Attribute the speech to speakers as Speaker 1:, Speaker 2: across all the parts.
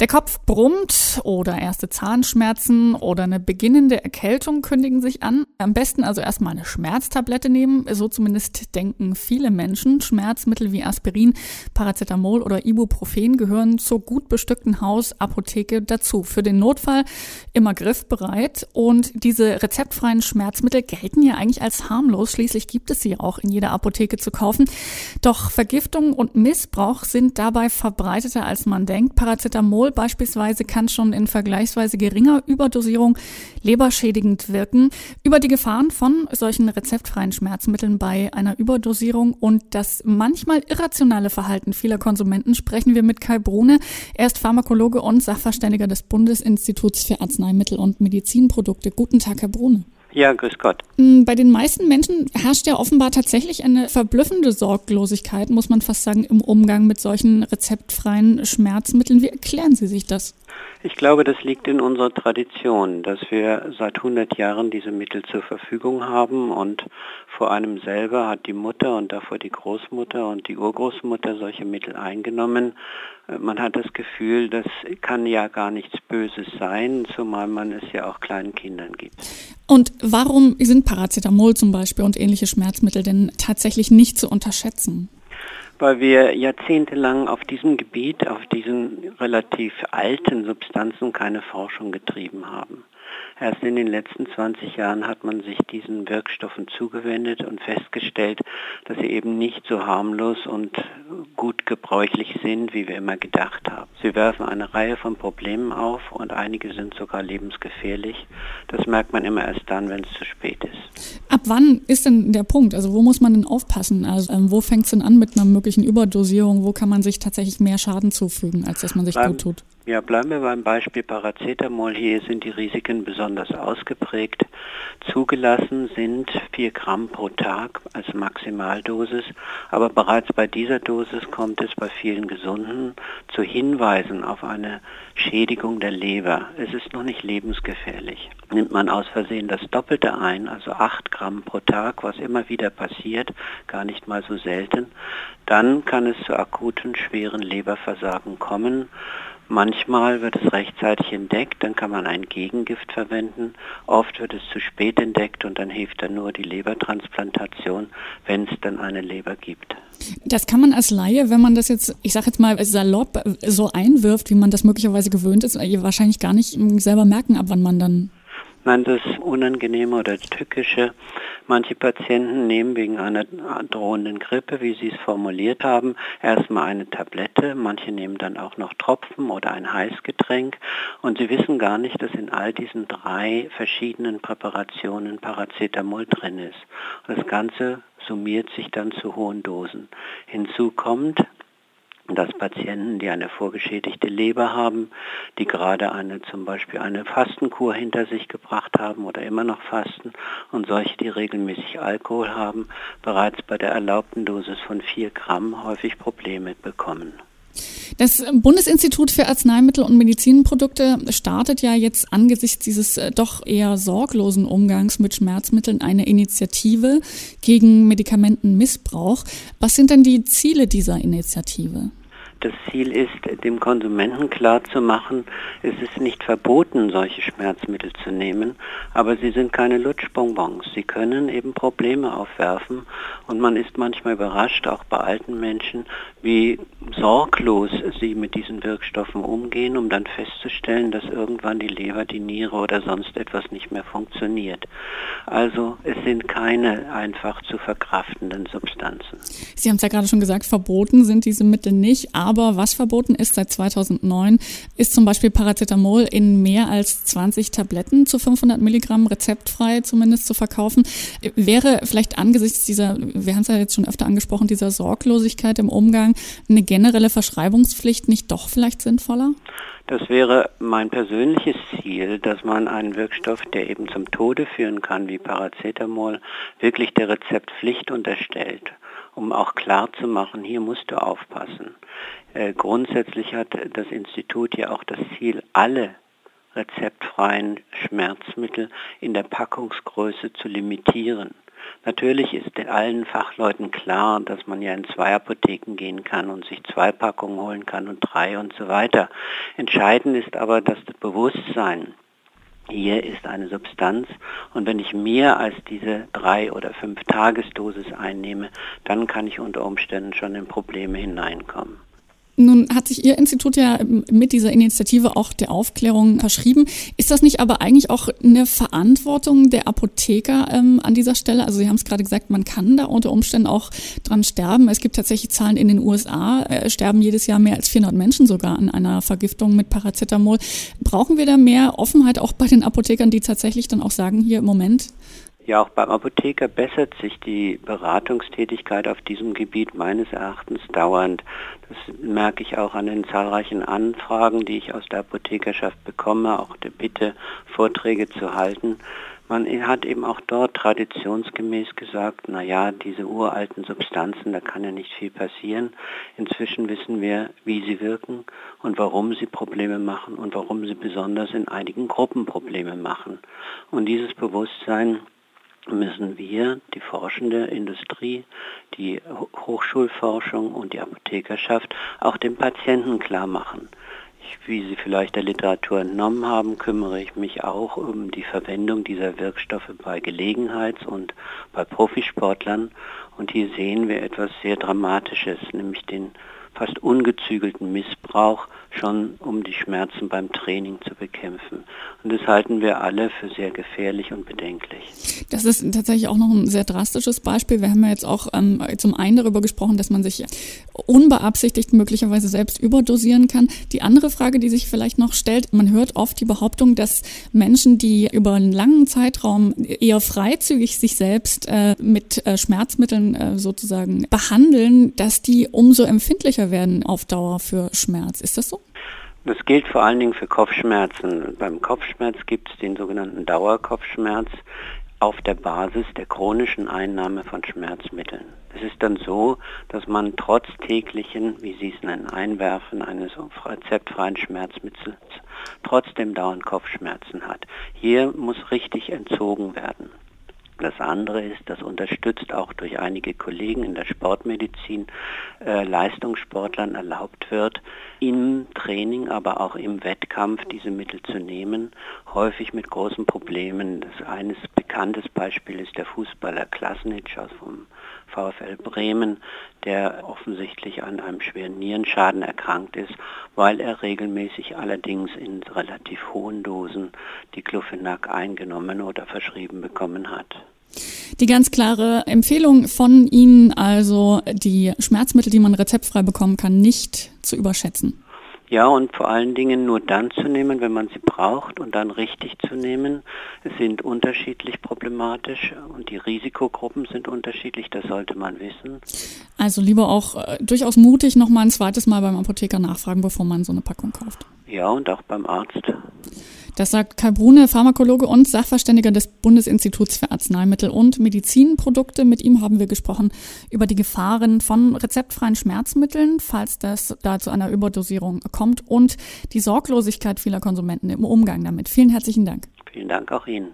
Speaker 1: Der Kopf brummt oder erste Zahnschmerzen oder eine beginnende Erkältung kündigen sich an. Am besten also erstmal eine Schmerztablette nehmen. So zumindest denken viele Menschen. Schmerzmittel wie Aspirin, Paracetamol oder Ibuprofen gehören zur gut bestückten Hausapotheke dazu. Für den Notfall immer griffbereit. Und diese rezeptfreien Schmerzmittel gelten ja eigentlich als harmlos. Schließlich gibt es sie auch in jeder Apotheke zu kaufen. Doch Vergiftung und Missbrauch sind dabei verbreiteter als man denkt. Paracetamol Paracetamol beispielsweise kann schon in vergleichsweise geringer Überdosierung leberschädigend wirken. Über die Gefahren von solchen rezeptfreien Schmerzmitteln bei einer Überdosierung und das manchmal irrationale Verhalten vieler Konsumenten sprechen wir mit Kai Brune. Er ist Pharmakologe und Sachverständiger des Bundesinstituts für Arzneimittel und Medizinprodukte. Guten Tag, Herr Brune.
Speaker 2: Ja, grüß Gott.
Speaker 1: Mm, bei den meisten Menschen herrscht ja offenbar tatsächlich eine verblüffende Sorglosigkeit, muss man fast sagen, im Umgang mit solchen rezeptfreien Schmerzmitteln. Wie erklären Sie sich das?
Speaker 2: Ich glaube, das liegt in unserer Tradition, dass wir seit 100 Jahren diese Mittel zur Verfügung haben und vor einem selber hat die Mutter und davor die Großmutter und die Urgroßmutter solche Mittel eingenommen. Man hat das Gefühl, das kann ja gar nichts Böses sein, zumal man es ja auch kleinen Kindern gibt.
Speaker 1: Und warum sind Paracetamol zum Beispiel und ähnliche Schmerzmittel denn tatsächlich nicht zu unterschätzen?
Speaker 2: Weil wir jahrzehntelang auf diesem Gebiet, auf diesen relativ alten Substanzen keine Forschung getrieben haben. Erst in den letzten 20 Jahren hat man sich diesen Wirkstoffen zugewendet und festgestellt, dass sie eben nicht so harmlos und gut gebräuchlich sind, wie wir immer gedacht haben. Sie werfen eine Reihe von Problemen auf und einige sind sogar lebensgefährlich. Das merkt man immer erst dann, wenn es zu spät ist.
Speaker 1: Ab wann ist denn der Punkt? Also wo muss man denn aufpassen? Also ähm, wo fängt es denn an mit einer möglichen Überdosierung? Wo kann man sich tatsächlich mehr Schaden zufügen, als dass man sich Beim, gut tut?
Speaker 2: Ja, bleiben wir beim Beispiel Paracetamol. Hier sind die Risiken besonders ausgeprägt. Zugelassen sind 4 Gramm pro Tag als Maximaldosis, aber bereits bei dieser Dosis kommt es bei vielen Gesunden zu Hinweisen auf eine Schädigung der Leber. Es ist noch nicht lebensgefährlich. Nimmt man aus Versehen das Doppelte ein, also 8 Gramm pro Tag, was immer wieder passiert, gar nicht mal so selten, dann kann es zu akuten schweren Leberversagen kommen. Manchmal wird es rechtzeitig entdeckt, dann kann man ein Gegengift verwenden. Oft wird es zu spät entdeckt und dann hilft dann nur die Lebertransplantation, wenn es dann eine Leber gibt.
Speaker 1: Das kann man als Laie, wenn man das jetzt, ich sage jetzt mal salopp, so einwirft, wie man das möglicherweise gewöhnt ist, wahrscheinlich gar nicht selber merken, ab wann man dann
Speaker 2: Nein, das Unangenehme oder Tückische. Manche Patienten nehmen wegen einer drohenden Grippe, wie Sie es formuliert haben, erstmal eine Tablette. Manche nehmen dann auch noch Tropfen oder ein Heißgetränk. Und sie wissen gar nicht, dass in all diesen drei verschiedenen Präparationen Paracetamol drin ist. Das Ganze summiert sich dann zu hohen Dosen. Hinzu kommt, dass Patienten, die eine vorgeschädigte Leber haben, die gerade eine zum Beispiel eine Fastenkur hinter sich gebracht haben oder immer noch fasten und solche, die regelmäßig Alkohol haben, bereits bei der erlaubten Dosis von 4 Gramm häufig Probleme bekommen.
Speaker 1: Das Bundesinstitut für Arzneimittel und Medizinprodukte startet ja jetzt angesichts dieses äh, doch eher sorglosen Umgangs mit Schmerzmitteln eine Initiative gegen Medikamentenmissbrauch. Was sind denn die Ziele dieser Initiative?
Speaker 2: Das Ziel ist, dem Konsumenten klarzumachen, es ist nicht verboten, solche Schmerzmittel zu nehmen, aber sie sind keine Lutschbonbons. Sie können eben Probleme aufwerfen und man ist manchmal überrascht, auch bei alten Menschen, wie sorglos sie mit diesen Wirkstoffen umgehen, um dann festzustellen, dass irgendwann die Leber, die Niere oder sonst etwas nicht mehr funktioniert. Also es sind keine einfach zu verkraftenden Substanzen.
Speaker 1: Sie haben es ja gerade schon gesagt, verboten sind diese Mittel nicht, aber aber was verboten ist seit 2009, ist zum Beispiel Paracetamol in mehr als 20 Tabletten zu 500 Milligramm rezeptfrei zumindest zu verkaufen. Wäre vielleicht angesichts dieser, wir haben es ja jetzt schon öfter angesprochen, dieser Sorglosigkeit im Umgang, eine generelle Verschreibungspflicht nicht doch vielleicht sinnvoller?
Speaker 2: Das wäre mein persönliches Ziel, dass man einen Wirkstoff, der eben zum Tode führen kann, wie Paracetamol, wirklich der Rezeptpflicht unterstellt, um auch klar zu machen, hier musst du aufpassen. Äh, grundsätzlich hat das Institut ja auch das Ziel, alle rezeptfreien Schmerzmittel in der Packungsgröße zu limitieren. Natürlich ist allen Fachleuten klar, dass man ja in zwei Apotheken gehen kann und sich zwei Packungen holen kann und drei und so weiter. Entscheidend ist aber das Bewusstsein. Hier ist eine Substanz und wenn ich mehr als diese drei oder fünf Tagesdosis einnehme, dann kann ich unter Umständen schon in Probleme hineinkommen.
Speaker 1: Nun hat sich Ihr Institut ja mit dieser Initiative auch der Aufklärung verschrieben. Ist das nicht aber eigentlich auch eine Verantwortung der Apotheker ähm, an dieser Stelle? Also Sie haben es gerade gesagt, man kann da unter Umständen auch dran sterben. Es gibt tatsächlich Zahlen in den USA, äh, sterben jedes Jahr mehr als 400 Menschen sogar an einer Vergiftung mit Paracetamol. Brauchen wir da mehr Offenheit auch bei den Apothekern, die tatsächlich dann auch sagen, hier im Moment,
Speaker 2: ja, auch beim Apotheker bessert sich die Beratungstätigkeit auf diesem Gebiet meines Erachtens dauernd. Das merke ich auch an den zahlreichen Anfragen, die ich aus der Apothekerschaft bekomme, auch der Bitte, Vorträge zu halten. Man hat eben auch dort traditionsgemäß gesagt, na ja, diese uralten Substanzen, da kann ja nicht viel passieren. Inzwischen wissen wir, wie sie wirken und warum sie Probleme machen und warum sie besonders in einigen Gruppen Probleme machen. Und dieses Bewusstsein müssen wir, die forschende Industrie, die Hochschulforschung und die Apothekerschaft auch dem Patienten klar machen. Wie Sie vielleicht der Literatur entnommen haben, kümmere ich mich auch um die Verwendung dieser Wirkstoffe bei Gelegenheits- und bei Profisportlern. Und hier sehen wir etwas sehr Dramatisches, nämlich den fast ungezügelten Missbrauch schon um die Schmerzen beim Training zu bekämpfen. Und das halten wir alle für sehr gefährlich und bedenklich.
Speaker 1: Das ist tatsächlich auch noch ein sehr drastisches Beispiel. Wir haben ja jetzt auch ähm, zum einen darüber gesprochen, dass man sich unbeabsichtigt möglicherweise selbst überdosieren kann. Die andere Frage, die sich vielleicht noch stellt, man hört oft die Behauptung, dass Menschen, die über einen langen Zeitraum eher freizügig sich selbst äh, mit äh, Schmerzmitteln äh, sozusagen behandeln, dass die umso empfindlicher werden auf Dauer für Schmerz. Ist das so?
Speaker 2: Das gilt vor allen Dingen für Kopfschmerzen. Beim Kopfschmerz gibt es den sogenannten Dauerkopfschmerz auf der Basis der chronischen Einnahme von Schmerzmitteln. Es ist dann so, dass man trotz täglichen, wie Sie es nennen, Einwerfen eines rezeptfreien Schmerzmittels trotzdem dauernd Kopfschmerzen hat. Hier muss richtig entzogen werden. Das andere ist, das unterstützt auch durch einige Kollegen in der Sportmedizin äh, Leistungssportlern erlaubt wird, im Training, aber auch im Wettkampf diese Mittel zu nehmen, häufig mit großen Problemen. Das eines bekanntes Beispiel ist der Fußballer Klasnitsch aus vom VfL Bremen, der offensichtlich an einem schweren Nierenschaden erkrankt ist, weil er regelmäßig allerdings in relativ hohen Dosen die Diclofenac eingenommen oder verschrieben bekommen hat.
Speaker 1: Die ganz klare Empfehlung von Ihnen, also die Schmerzmittel, die man rezeptfrei bekommen kann, nicht zu überschätzen.
Speaker 2: Ja, und vor allen Dingen nur dann zu nehmen, wenn man sie braucht und dann richtig zu nehmen. Sind unterschiedlich problematisch und die Risikogruppen sind unterschiedlich, das sollte man wissen.
Speaker 1: Also lieber auch äh, durchaus mutig nochmal ein zweites Mal beim Apotheker nachfragen, bevor man so eine Packung kauft.
Speaker 2: Ja, und auch beim Arzt.
Speaker 1: Das sagt Kai Brune, Pharmakologe und Sachverständiger des Bundesinstituts für Arzneimittel und Medizinprodukte. Mit ihm haben wir gesprochen über die Gefahren von rezeptfreien Schmerzmitteln, falls das da zu einer Überdosierung kommt und die Sorglosigkeit vieler Konsumenten im Umgang damit. Vielen herzlichen Dank.
Speaker 2: Vielen Dank auch Ihnen.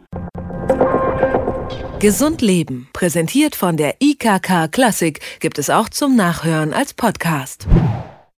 Speaker 3: Gesund Leben, präsentiert von der IKK Klassik, gibt es auch zum Nachhören als Podcast.